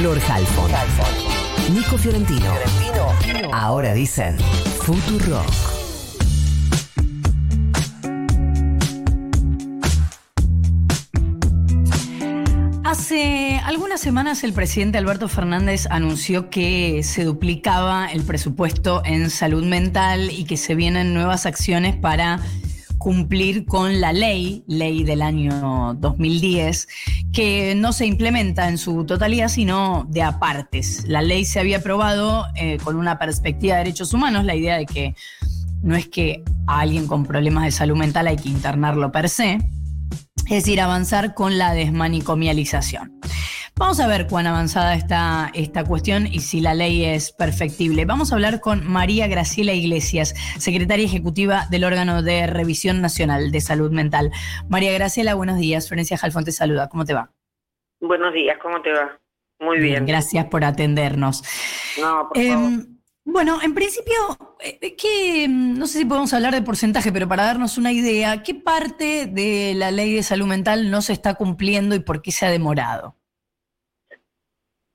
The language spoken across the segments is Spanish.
Flor Halfon. Nico Fiorentino. Ahora dicen Futuro. Hace algunas semanas el presidente Alberto Fernández anunció que se duplicaba el presupuesto en salud mental y que se vienen nuevas acciones para cumplir con la ley, ley del año 2010, que no se implementa en su totalidad, sino de apartes. La ley se había aprobado eh, con una perspectiva de derechos humanos, la idea de que no es que a alguien con problemas de salud mental hay que internarlo per se, es decir, avanzar con la desmanicomialización. Vamos a ver cuán avanzada está esta cuestión y si la ley es perfectible. Vamos a hablar con María Graciela Iglesias, secretaria ejecutiva del órgano de revisión nacional de salud mental. María Graciela, buenos días. Florencia Jalfón te saluda. ¿Cómo te va? Buenos días, ¿cómo te va? Muy bien. Gracias por atendernos. No, por favor. Em, bueno, en principio, eh, ¿qué, no sé si podemos hablar de porcentaje, pero para darnos una idea, ¿qué parte de la ley de salud mental no se está cumpliendo y por qué se ha demorado?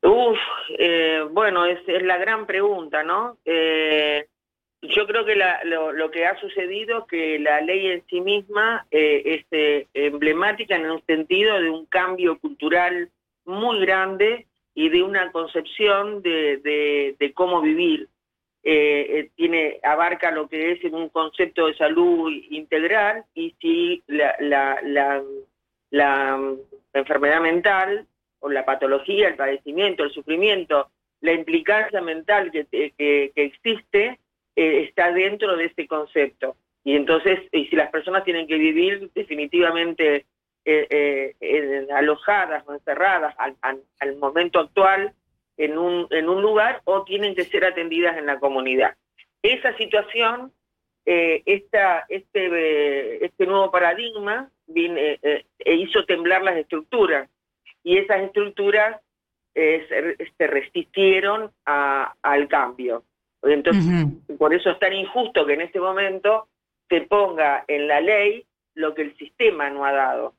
Uf, eh, bueno, es, es la gran pregunta, ¿no? Eh, yo creo que la- lo, lo que ha sucedido es que la ley en sí misma eh, es eh, emblemática en un sentido de un cambio cultural muy grande y de una concepción de, de- cómo vivir. Eh, eh, tiene abarca lo que es un concepto de salud integral y si la, la, la, la enfermedad mental la patología, el padecimiento, el sufrimiento, la implicancia mental que, que, que existe eh, está dentro de este concepto. Y entonces, y si las personas tienen que vivir definitivamente eh, eh, eh, alojadas o encerradas al, al- momento actual en un, en un lugar o tienen que ser atendidas en la comunidad. Esa situación, eh, esta, este, eh, este nuevo paradigma vine- eh, eh, hizo temblar las estructuras y esas estructuras eh, se, se resistieron a- al cambio. Entonces, por eso es tan injusto que en este momento se ponga en la ley lo que el sistema no ha dado.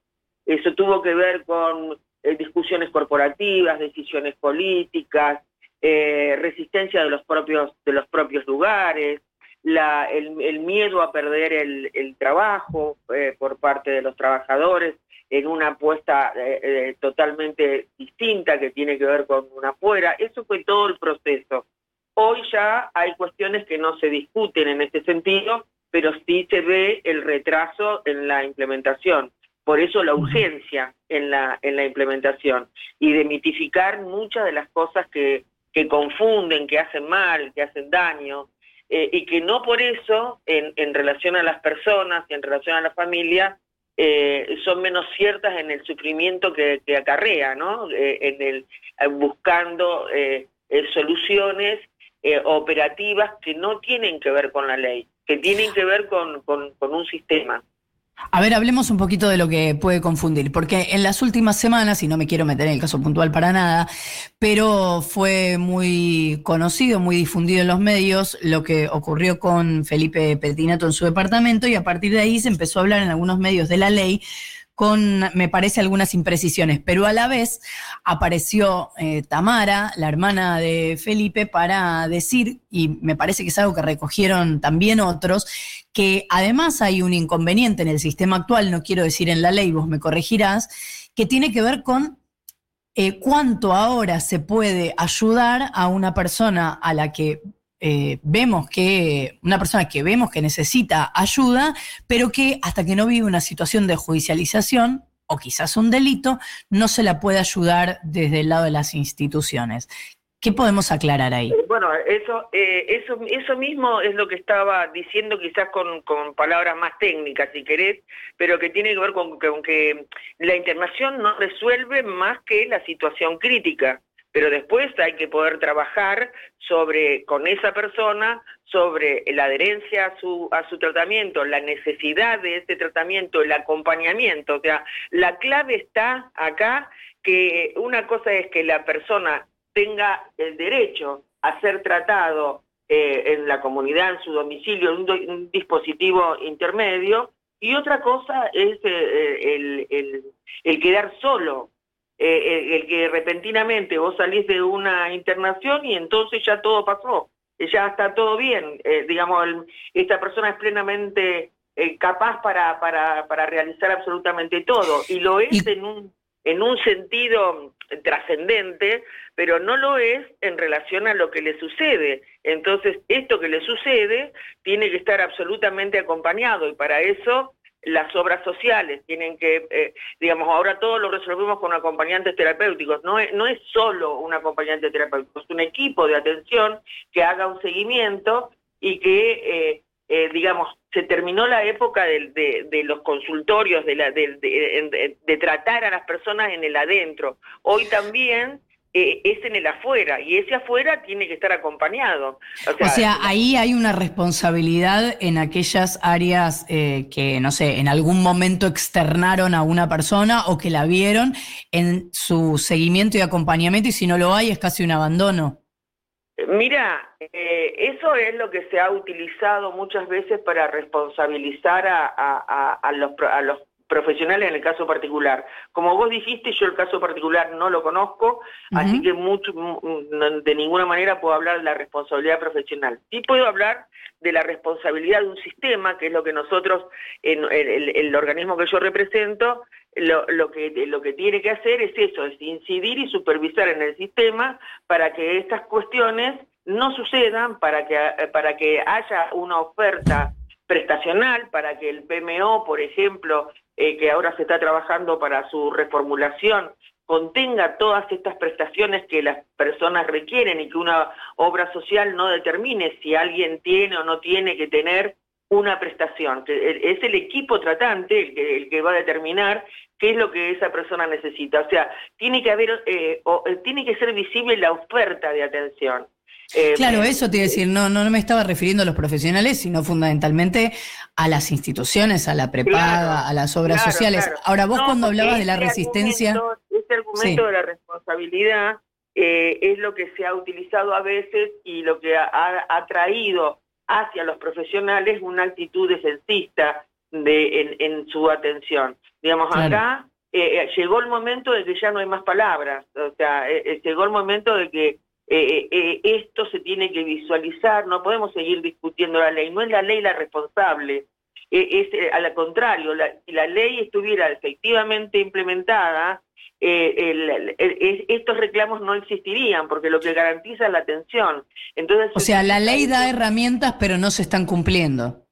Eso tuvo que ver con eh, discusiones corporativas, decisiones políticas, eh, resistencia de los propios de los propios lugares, la, el, el miedo a perder el, el trabajo eh, por parte de los trabajadores en una apuesta eh, eh, totalmente distinta que tiene que ver con una afuera. Eso fue todo el proceso. Hoy ya hay cuestiones que no se discuten en este sentido, pero sí se ve el retraso en la implementación. Por eso la urgencia en la, en la implementación y de mitificar muchas de las cosas que, que confunden, que hacen mal, que hacen daño, eh, y que no por eso, en, en relación a las personas y en relación a la familia, eh, son menos ciertas en el sufrimiento que, acarrea, ¿no? Eh, en el, eh, buscando eh, soluciones eh, operativas que no tienen que ver con la ley, que tienen que ver con, con un sistema. A ver, hablemos un poquito de lo que puede confundir, porque en las últimas semanas, y no me quiero meter en el caso puntual para nada, pero fue muy conocido, muy difundido en los medios lo que ocurrió con Felipe Petinato en su departamento y a partir de ahí se empezó a hablar en algunos medios de la ley con, me parece, algunas imprecisiones, pero a la vez apareció eh, Tamara, la hermana de Felipe, para decir, y me parece que es algo que recogieron también otros, que además hay un inconveniente en el sistema actual, no quiero decir en la ley, vos me corregirás, que tiene que ver con eh, cuánto ahora se puede ayudar a una persona a la que eh, vemos que, una persona que vemos que necesita ayuda, pero que hasta que no vive una situación de judicialización o quizás un delito, no se la puede ayudar desde el lado de las instituciones. ¿Qué podemos aclarar ahí? Bueno, eso, eh, eso, eso mismo es lo que estaba diciendo quizás con, con palabras más técnicas, si querés, pero que tiene que ver con, con que la internación no resuelve más que la situación crítica, pero después hay que poder trabajar sobre con esa persona, sobre la adherencia a su, a su tratamiento, la necesidad de ese tratamiento, el acompañamiento. O sea, la clave está acá que una cosa es que la persona tenga el derecho a ser tratado eh, en la comunidad, en su domicilio, en un, dispositivo intermedio, y otra cosa es eh, el, el- el quedar solo eh, el que repentinamente vos salís de una internación y entonces ya todo pasó, ya está todo bien, digamos, esta persona es plenamente capaz para, para, para realizar absolutamente todo y lo es en un en un sentido trascendente, pero no lo es en relación a lo que le sucede. Entonces, esto que le sucede tiene que estar absolutamente acompañado y para eso las obras sociales tienen que, eh, digamos, ahora todo lo resolvemos con acompañantes terapéuticos. No es, no es solo un acompañante terapéutico, es un equipo de atención que haga un seguimiento y que eh, eh, digamos, se terminó la época de, los consultorios, de, la, de, tratar a las personas en el adentro. Hoy también eh, es en el afuera y ese afuera tiene que estar acompañado. O sea, ahí hay una responsabilidad en aquellas áreas eh, que, no sé, en algún momento externaron a una persona o que la vieron en su seguimiento y acompañamiento y si no lo hay es casi un abandono. Mira, eh, eso es lo que se ha utilizado muchas veces para responsabilizar a, los, a los profesionales en el caso particular. Como vos dijiste, yo el caso particular no lo conozco, así que mucho, de ninguna manera puedo hablar de la responsabilidad profesional. Sí puedo hablar de la responsabilidad de un sistema, que es lo que nosotros, en el, organismo que yo represento, lo, lo, que, lo que tiene que hacer es eso, es incidir y supervisar en el sistema para que estas cuestiones no sucedan, para que, para que haya una oferta prestacional, para que el PMO, por ejemplo, eh, que ahora se está trabajando para su reformulación, contenga todas estas prestaciones que las personas requieren y que una obra social no determine si alguien tiene o no tiene que tener una prestación. Es el equipo tratante el que, el que va a determinar qué es lo que esa persona necesita. O sea, tiene que haber, eh, eh, tiene que ser visible la oferta de atención. Eh, claro, eso te iba a decir, no, no, me estaba refiriendo a los profesionales, sino fundamentalmente a las instituciones, a la prepaga, a las obras sociales. Ahora, vos cuando hablabas de la resistencia... este argumento de la responsabilidad eh, es lo que se ha utilizado a veces y lo que ha, traído hacia los profesionales una actitud defensista de, en, su atención. Digamos, acá eh, llegó el momento de que ya no hay más palabras, o sea, llegó el momento de que eh, eh, esto se tiene que visualizar, no podemos seguir discutiendo la ley, no es la ley la responsable, eh, es eh, al contrario, si la ley estuviera efectivamente implementada, estos reclamos no existirían, porque lo que garantiza es la atención. Entonces, o sea, la ley da herramientas, pero no se están cumpliendo.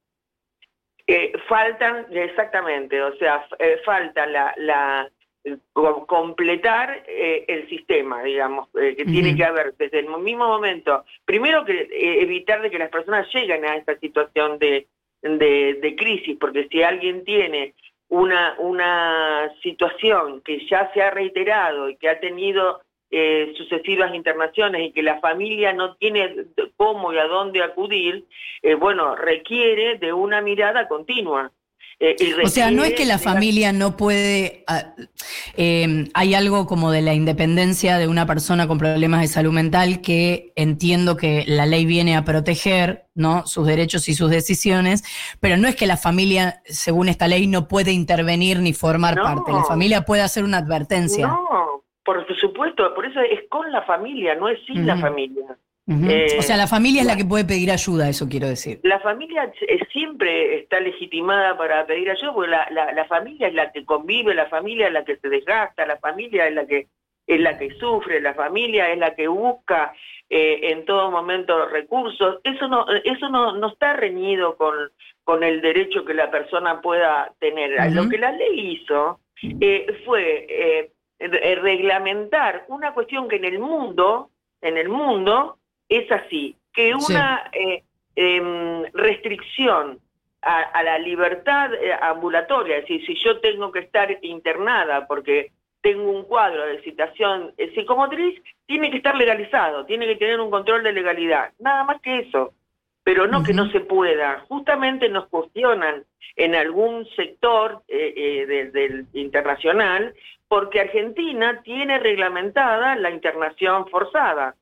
faltan, exactamente, o sea, falta la, la completar eh, el sistema, digamos, eh, que tiene que haber desde el mismo momento, primero que eh, evitar de que las personas lleguen a esta situación de, de, crisis, porque si alguien tiene una, una situación que ya se ha reiterado y que ha tenido sucesivas internaciones y que la familia no tiene cómo y a dónde acudir, bueno, requiere de una mirada continua. Eh, o sea, no es que la familia no puede, ah, em, hay algo como de la independencia de una persona con problemas de salud mental que entiendo que la ley viene a proteger, ¿no? Sus derechos y sus decisiones, pero no es que la familia, según esta ley, no puede intervenir ni formar parte. La familia puede hacer una advertencia. No, por supuesto, por eso es con la familia, no es sin la familia. Eh, o sea, la familia es la que puede pedir ayuda, eso quiero decir. La familia siempre está legitimada para pedir ayuda, porque la, familia es la que convive, la familia es la que se desgasta, la familia es la que es la que sufre, la familia es la que busca eh, en todo momento recursos. Eso no eso no, no está reñido con, con el derecho que la persona pueda tener. Lo que la ley hizo eh, fue reglamentar una cuestión que en el mundo, en el mundo, es así, que una eh, em, restricción a, la libertad eh, ambulatoria, es decir, si yo tengo que estar internada porque tengo un cuadro de citación eh, psicomotriz, tiene que estar legalizado, tiene que tener un control de legalidad, nada más que eso, pero no que no se pueda. Justamente nos cuestionan en algún sector del internacional porque Argentina tiene reglamentada la internación forzada.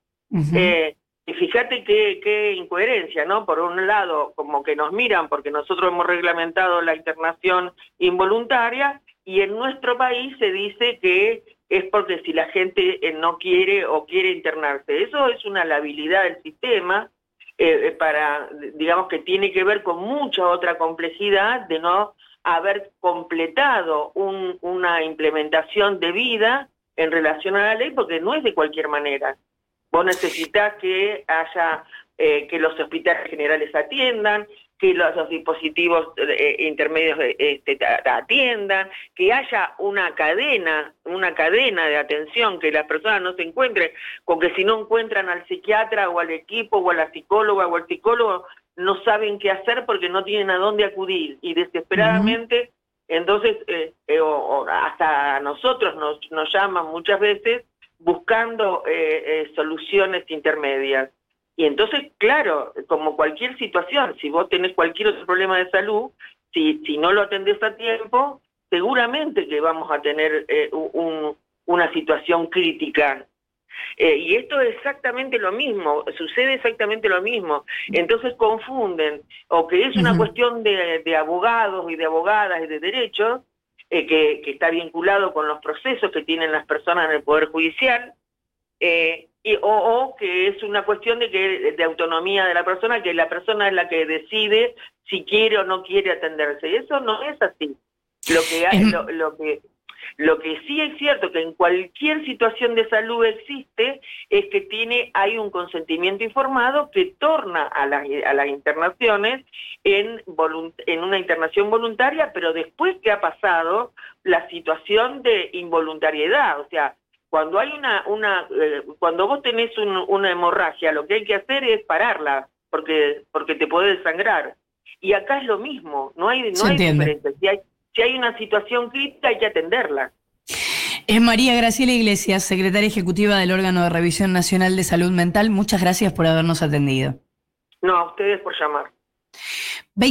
Y fíjate qué, incoherencia, ¿no? Por un lado, como que nos miran porque nosotros hemos reglamentado la internación involuntaria y en nuestro país se dice que es porque si la gente eh, no quiere o quiere internarse. Eso es una labilidad del sistema eh, para, digamos que tiene que ver con mucha otra complejidad de no haber completado una implementación de vida en relación a la ley, porque no es de cualquier manera. Vos necesitas que haya, eh, que los hospitales generales atiendan, que los, dispositivos eh, intermedios este, atiendan, que haya una cadena, una cadena de atención, que las personas no se encuentren, con que si no encuentran al psiquiatra o al equipo o a la psicóloga o al psicólogo, no saben qué hacer porque no tienen a dónde acudir. Y desesperadamente, entonces, eh, eh, hasta nosotros nos, nos llaman muchas veces buscando soluciones intermedias. Y entonces, claro, como cualquier situación, si vos tenés cualquier otro problema de salud, si, si no lo atendés a tiempo, seguramente que vamos a tener eh, una situación crítica. Eh, y esto es exactamente lo mismo, sucede exactamente lo mismo. Entonces confunden, o que es una cuestión de, abogados y de abogadas y de derechos, eh, que, que, está vinculado con los procesos que tienen las personas en el Poder Judicial, eh, y, o, que es una cuestión de que de autonomía de la persona, que la persona es la que decide si quiere o no quiere atenderse. Y eso no es así. Lo que, hay, lo, que lo que sí es cierto que en cualquier situación de salud existe es que tiene hay un consentimiento informado que torna a las, a las internaciones en, en una internación voluntaria, pero después que ha pasado la situación de involuntariedad, o sea, cuando hay una, una eh, cuando vos tenés una hemorragia, lo que hay que hacer es pararla, porque, porque te puede desangrar. Y acá es lo mismo, no hay, no hay diferencia. Si hay, si hay una situación crítica hay que atenderla. Es María Graciela Iglesias, secretaria ejecutiva del órgano de revisión nacional de salud mental. Muchas gracias por habernos atendido. No, a ustedes por llamar.